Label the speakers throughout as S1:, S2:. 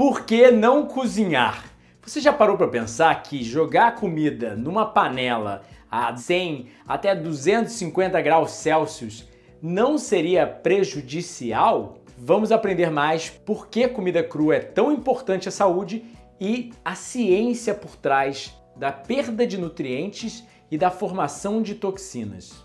S1: Por que não cozinhar? Você já parou para pensar que jogar comida numa panela a 100 até 250 graus Celsius não seria prejudicial? Vamos aprender mais por que comida crua é tão importante à saúde e a ciência por trás da perda de nutrientes e da formação de toxinas.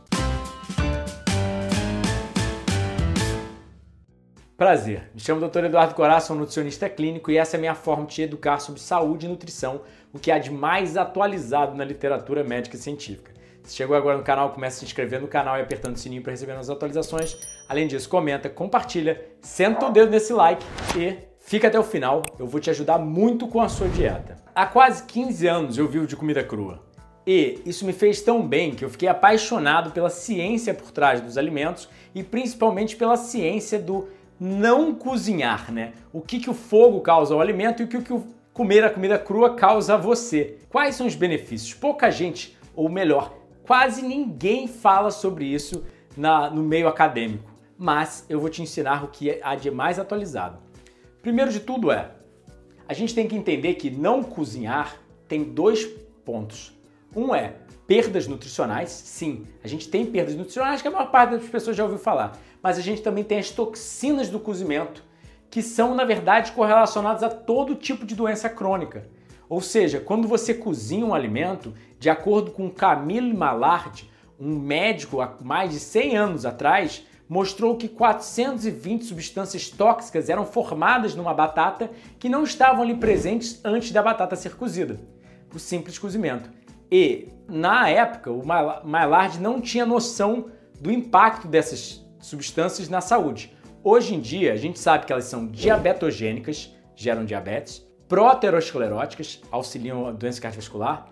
S1: Prazer, me chamo Dr. Eduardo Corá, sou nutricionista clínico e essa é a minha forma de te educar sobre saúde e nutrição, o que há de mais atualizado na literatura médica e científica. Se chegou agora no canal, comece a se inscrever no canal e apertando o sininho para receber as atualizações. Além disso, comenta, compartilha, senta o dedo nesse like e fica até o final, eu vou te ajudar muito com a sua dieta. Há quase 15 anos eu vivo de comida crua. E isso me fez tão bem que eu fiquei apaixonado pela ciência por trás dos alimentos e principalmente pela ciência do não cozinhar, né? O que, que o fogo causa ao alimento e o que, que o comer a comida crua causa a você. Quais são os benefícios? Pouca gente, ou melhor, quase ninguém fala sobre isso na, no meio acadêmico. Mas eu vou te ensinar o que há de mais atualizado. Primeiro de tudo é, a gente tem que entender que não cozinhar tem dois pontos. Um é perdas nutricionais, sim, a gente tem perdas nutricionais que a maior parte das pessoas já ouviu falar mas a gente também tem as toxinas do cozimento, que são, na verdade, correlacionadas a todo tipo de doença crônica. Ou seja, quando você cozinha um alimento, de acordo com Camille Mallard, um médico há mais de 100 anos atrás, mostrou que 420 substâncias tóxicas eram formadas numa batata que não estavam ali presentes antes da batata ser cozida. O simples cozimento. E, na época, o Maillard não tinha noção do impacto dessas substâncias na saúde. Hoje em dia, a gente sabe que elas são diabetogênicas, geram diabetes, proteroscleróticas, auxiliam a doença cardiovascular,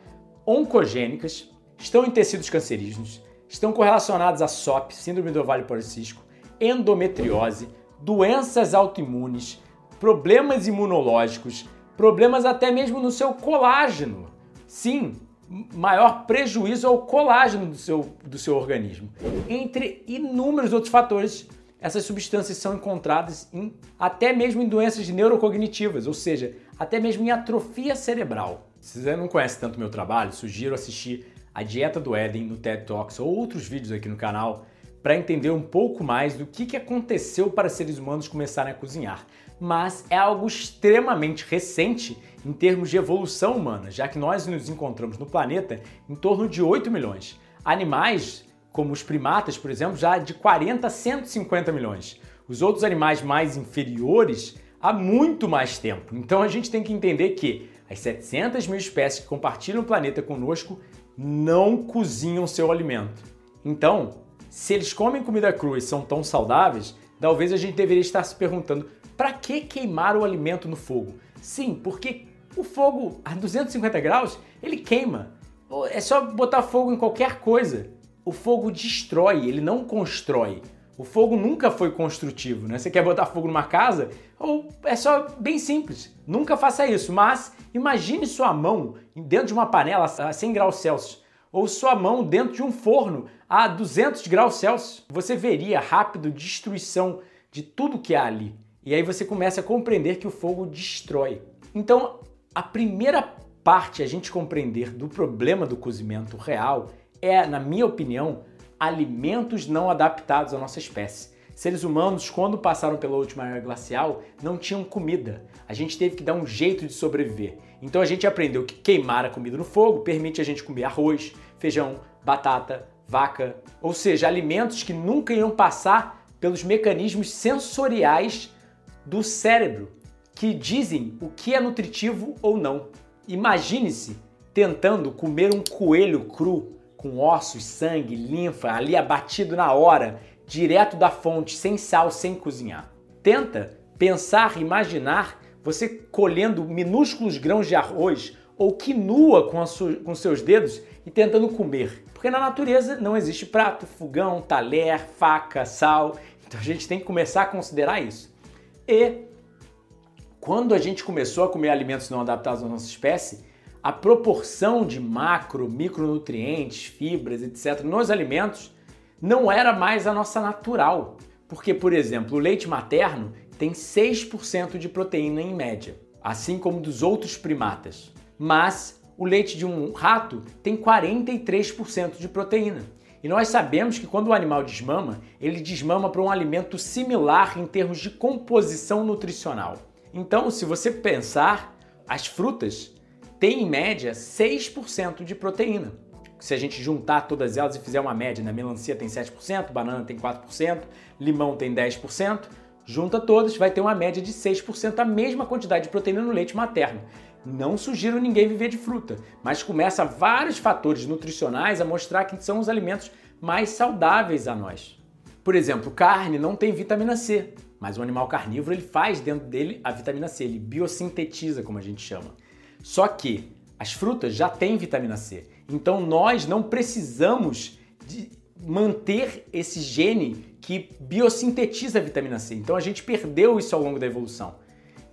S1: oncogênicas, estão em tecidos cancerígenos, estão correlacionadas a SOP, síndrome do ovário policístico, endometriose, doenças autoimunes, problemas imunológicos, problemas até mesmo no seu colágeno. Sim, maior prejuízo ao colágeno do seu, do seu organismo. Entre inúmeros outros fatores, essas substâncias são encontradas em, até mesmo em doenças neurocognitivas, ou seja, até mesmo em atrofia cerebral. Se você não conhece tanto meu trabalho, sugiro assistir a Dieta do Éden no TED Talks ou outros vídeos aqui no canal para entender um pouco mais do que, que aconteceu para seres humanos começarem a cozinhar. Mas é algo extremamente recente em termos de evolução humana, já que nós nos encontramos no planeta em torno de 8 milhões. Animais, como os primatas, por exemplo, já de 40 a 150 milhões. Os outros animais mais inferiores há muito mais tempo. Então a gente tem que entender que as 700 mil espécies que compartilham o planeta conosco não cozinham seu alimento. Então, se eles comem comida crua e são tão saudáveis, talvez a gente deveria estar se perguntando para que queimar o alimento no fogo? Sim, porque o fogo a 250 graus, ele queima. É só botar fogo em qualquer coisa. O fogo destrói, ele não constrói. O fogo nunca foi construtivo, né? Você quer botar fogo numa casa? Ou é só bem simples. Nunca faça isso, mas imagine sua mão dentro de uma panela a 100 graus Celsius ou sua mão dentro de um forno a 200 graus Celsius. Você veria rápido destruição de tudo que há ali. E aí você começa a compreender que o fogo destrói. Então, a primeira parte a gente compreender do problema do cozimento real é, na minha opinião, alimentos não adaptados à nossa espécie. Seres humanos, quando passaram pela última era glacial, não tinham comida. A gente teve que dar um jeito de sobreviver. Então a gente aprendeu que queimar a comida no fogo permite a gente comer arroz, feijão, batata, vaca, ou seja, alimentos que nunca iam passar pelos mecanismos sensoriais do cérebro que dizem o que é nutritivo ou não. Imagine-se tentando comer um coelho cru com ossos, sangue, linfa, ali abatido na hora, direto da fonte, sem sal, sem cozinhar. Tenta pensar, imaginar você colhendo minúsculos grãos de arroz ou quinua com, com seus dedos e tentando comer. Porque na natureza não existe prato, fogão, talher, faca, sal. Então a gente tem que começar a considerar isso. E quando a gente começou a comer alimentos não adaptados à nossa espécie, a proporção de macro, micronutrientes, fibras, etc., nos alimentos não era mais a nossa natural. Porque, por exemplo, o leite materno tem 6% de proteína em média. assim como dos outros primatas. Mas o leite de um rato tem 43% de proteína. E nós sabemos que quando o animal desmama, ele desmama para um alimento similar em termos de composição nutricional. Então, se você pensar, as frutas têm em média 6% de proteína. Se a gente juntar todas elas e fizer uma média, né? melancia tem 7%, banana tem 4%, limão tem 10%, junta todas, vai ter uma média de 6%, a mesma quantidade de proteína no leite materno. Não sugiro ninguém viver de fruta, mas começa vários fatores nutricionais a mostrar que são os alimentos mais saudáveis a nós. Por exemplo, carne não tem vitamina C, mas o animal carnívoro ele faz dentro dele a vitamina C, ele biossintetiza, como a gente chama. Só que as frutas já têm vitamina C, então nós não precisamos de manter esse gene que biossintetiza a vitamina C. Então a gente perdeu isso ao longo da evolução.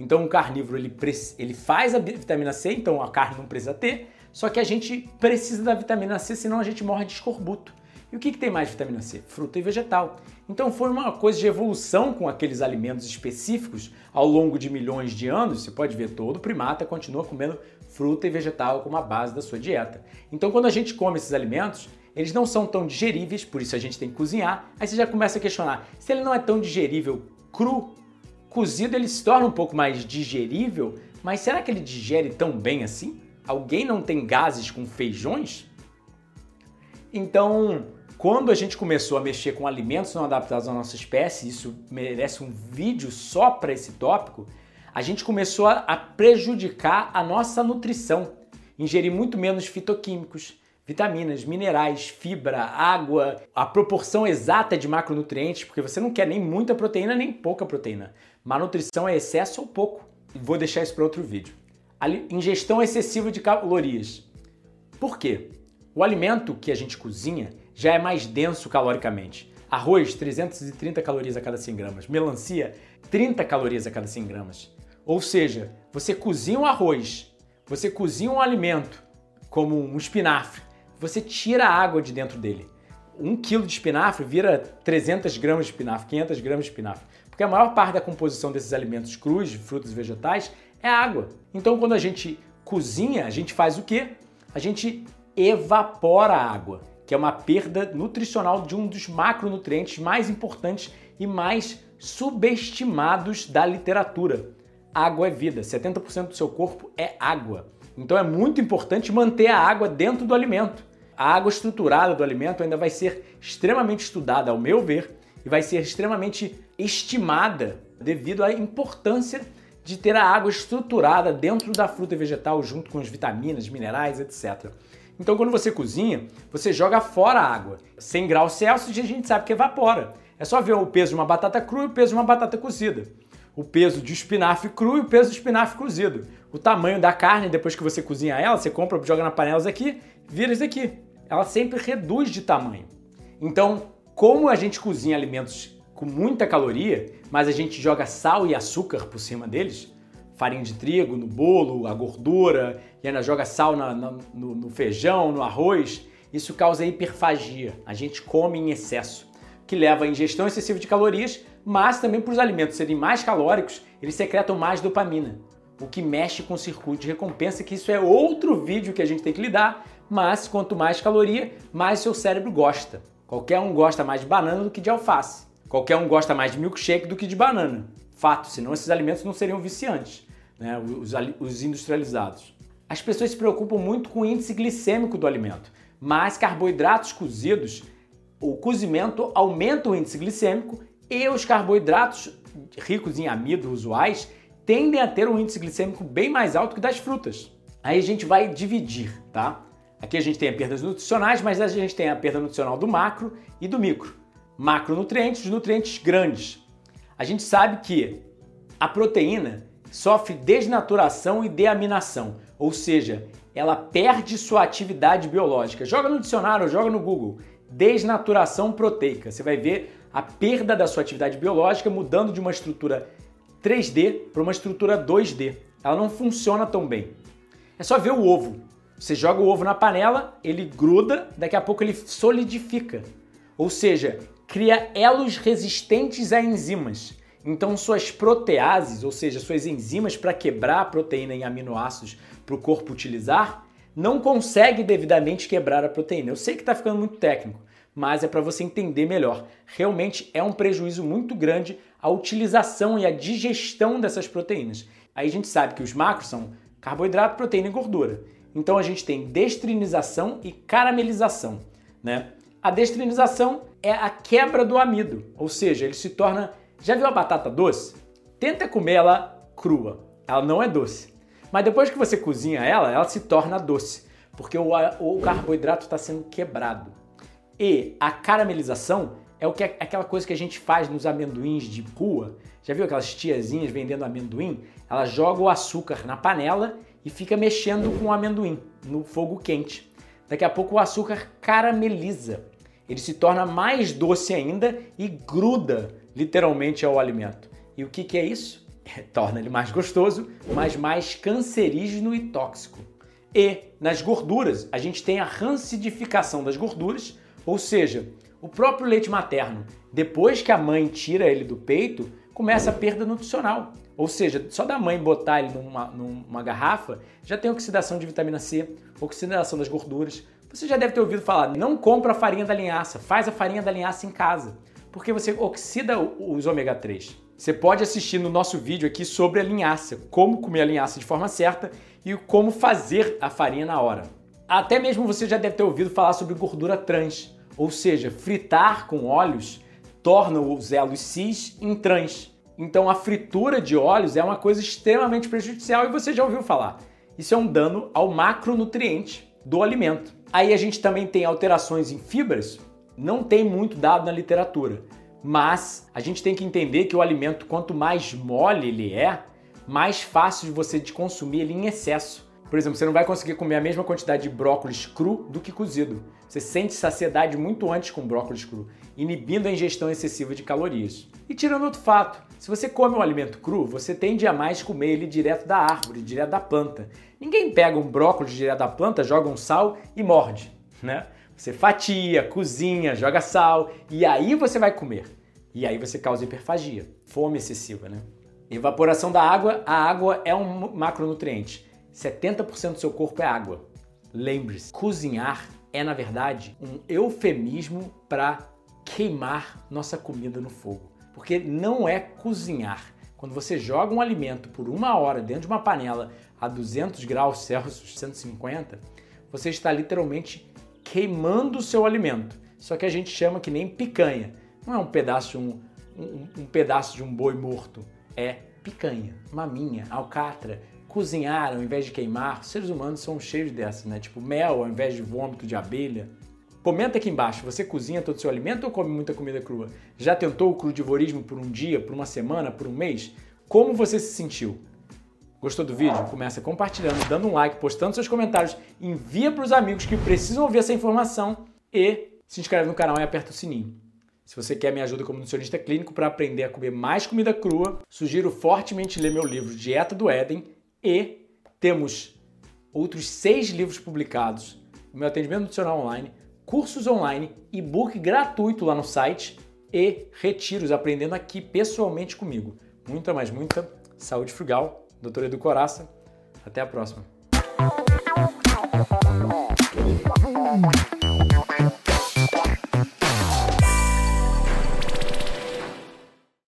S1: Então o carnívoro ele, ele faz a vitamina C, então a carne não precisa ter, só que a gente precisa da vitamina C, senão a gente morre de escorbuto. E o que, que tem mais vitamina C? Fruta e vegetal. Então foi uma coisa de evolução com aqueles alimentos específicos ao longo de milhões de anos. Você pode ver todo primata continua comendo fruta e vegetal como a base da sua dieta. Então quando a gente come esses alimentos, eles não são tão digeríveis, por isso a gente tem que cozinhar. Aí você já começa a questionar: se ele não é tão digerível cru, Cozido ele se torna um pouco mais digerível, mas será que ele digere tão bem assim? Alguém não tem gases com feijões? Então, quando a gente começou a mexer com alimentos não adaptados à nossa espécie, isso merece um vídeo só para esse tópico, a gente começou a prejudicar a nossa nutrição, ingerir muito menos fitoquímicos, vitaminas, minerais, fibra, água, a proporção exata de macronutrientes, porque você não quer nem muita proteína nem pouca proteína. Malnutrição é excesso ou pouco. Vou deixar isso para outro vídeo. Ingestão excessiva de calorias. Por quê? O alimento que a gente cozinha já é mais denso caloricamente. Arroz, 330 calorias a cada 100 gramas. Melancia, 30 calorias a cada 100 gramas. Ou seja, você cozinha um arroz, você cozinha um alimento, como um espinafre, você tira a água de dentro dele. Um quilo de espinafre vira 300 gramas de espinafre, 500 gramas de espinafre. Porque a maior parte da composição desses alimentos crus, frutas e vegetais, é água. Então, quando a gente cozinha, a gente faz o quê? A gente evapora a água, que é uma perda nutricional de um dos macronutrientes mais importantes e mais subestimados da literatura. Água é vida, 70% do seu corpo é água. Então é muito importante manter a água dentro do alimento. A água estruturada do alimento ainda vai ser extremamente estudada, ao meu ver, e vai ser extremamente estimada devido à importância de ter a água estruturada dentro da fruta vegetal junto com as vitaminas, minerais, etc. Então, quando você cozinha, você joga fora a água. 100 graus Celsius a gente sabe que evapora. É só ver o peso de uma batata crua e o peso de uma batata cozida. O peso de espinafre cru e o peso do espinafre cozido. O tamanho da carne, depois que você cozinha ela, você compra, joga na panela aqui, vira isso aqui ela sempre reduz de tamanho. Então, como a gente cozinha alimentos com muita caloria, mas a gente joga sal e açúcar por cima deles, farinha de trigo no bolo, a gordura, e ainda joga sal na, na, no, no feijão, no arroz, isso causa hiperfagia. A gente come em excesso, que leva a ingestão excessiva de calorias, mas também para os alimentos serem mais calóricos, eles secretam mais dopamina, o que mexe com o circuito de recompensa, que isso é outro vídeo que a gente tem que lidar, mas quanto mais caloria, mais seu cérebro gosta. Qualquer um gosta mais de banana do que de alface. Qualquer um gosta mais de milkshake do que de banana. Fato, senão esses alimentos não seriam viciantes, né? os, os industrializados. As pessoas se preocupam muito com o índice glicêmico do alimento, mas carboidratos cozidos, o cozimento aumenta o índice glicêmico e os carboidratos ricos em amido usuais tendem a ter um índice glicêmico bem mais alto que das frutas. Aí a gente vai dividir, tá? Aqui a gente tem a perdas nutricionais, mas a gente tem a perda nutricional do macro e do micro. Macronutrientes, nutrientes grandes. A gente sabe que a proteína sofre desnaturação e deaminação, ou seja, ela perde sua atividade biológica. Joga no dicionário, joga no Google. Desnaturação proteica. Você vai ver a perda da sua atividade biológica mudando de uma estrutura 3D para uma estrutura 2D. Ela não funciona tão bem. É só ver o ovo. Você joga o ovo na panela, ele gruda, daqui a pouco ele solidifica. Ou seja, cria elos resistentes a enzimas. Então, suas proteases, ou seja, suas enzimas para quebrar a proteína em aminoácidos para o corpo utilizar, não consegue devidamente quebrar a proteína. Eu sei que está ficando muito técnico, mas é para você entender melhor. Realmente é um prejuízo muito grande a utilização e a digestão dessas proteínas. Aí a gente sabe que os macros são carboidrato, proteína e gordura. Então a gente tem destrinização e caramelização, né? A destrinização é a quebra do amido, ou seja, ele se torna. Já viu a batata doce? Tenta comer ela crua, ela não é doce. Mas depois que você cozinha ela, ela se torna doce, porque o, o carboidrato está sendo quebrado. E a caramelização é o que é aquela coisa que a gente faz nos amendoins de rua. Já viu aquelas tiazinhas vendendo amendoim? Ela joga o açúcar na panela e fica mexendo com o amendoim no fogo quente. Daqui a pouco o açúcar carameliza. Ele se torna mais doce ainda e gruda literalmente ao alimento. E o que, que é isso? É, torna ele mais gostoso, mas mais cancerígeno e tóxico. E nas gorduras, a gente tem a rancidificação das gorduras, ou seja, o próprio leite materno, depois que a mãe tira ele do peito, começa a perda nutricional. Ou seja, só da mãe botar ele numa, numa garrafa, já tem oxidação de vitamina C, oxidação das gorduras. Você já deve ter ouvido falar, não compra a farinha da linhaça, faz a farinha da linhaça em casa, porque você oxida os ômega 3. Você pode assistir no nosso vídeo aqui sobre a linhaça, como comer a linhaça de forma certa e como fazer a farinha na hora. Até mesmo você já deve ter ouvido falar sobre gordura trans, ou seja, fritar com óleos torna os elos cis em trans. Então a fritura de óleos é uma coisa extremamente prejudicial e você já ouviu falar. Isso é um dano ao macronutriente do alimento. Aí a gente também tem alterações em fibras, não tem muito dado na literatura, mas a gente tem que entender que o alimento, quanto mais mole ele é, mais fácil de você de consumir ele em excesso. Por exemplo, você não vai conseguir comer a mesma quantidade de brócolis cru do que cozido. Você sente saciedade muito antes com brócolis cru, inibindo a ingestão excessiva de calorias. E tirando outro fato, se você come um alimento cru, você tende a mais comer ele direto da árvore, direto da planta. Ninguém pega um brócolis direto da planta, joga um sal e morde, né? Você fatia, cozinha, joga sal e aí você vai comer. E aí você causa hiperfagia, fome excessiva, né? Evaporação da água, a água é um macronutriente 70% do seu corpo é água. Lembre-se, cozinhar é na verdade um eufemismo para queimar nossa comida no fogo. Porque não é cozinhar. Quando você joga um alimento por uma hora dentro de uma panela a 200 graus Celsius, 150, você está literalmente queimando o seu alimento. Só que a gente chama que nem picanha. Não é um pedaço um, um, um pedaço de um boi morto. É picanha, maminha, alcatra, cozinhar ao invés de queimar. Os seres humanos são cheios dessas, né? Tipo mel ao invés de vômito de abelha. Comenta aqui embaixo, você cozinha todo o seu alimento ou come muita comida crua? Já tentou o crudivorismo por um dia, por uma semana, por um mês? Como você se sentiu? Gostou do vídeo? Começa compartilhando, dando um like, postando seus comentários, envia para os amigos que precisam ouvir essa informação e se inscreve no canal e aperta o sininho. Se você quer minha ajuda como nutricionista clínico para aprender a comer mais comida crua, sugiro fortemente ler meu livro Dieta do Éden e temos outros seis livros publicados, meu atendimento nutricional online, cursos online, e-book gratuito lá no site e retiros aprendendo aqui pessoalmente comigo. Muita, mais muita saúde frugal. Doutor Edu Coraça. Até a próxima.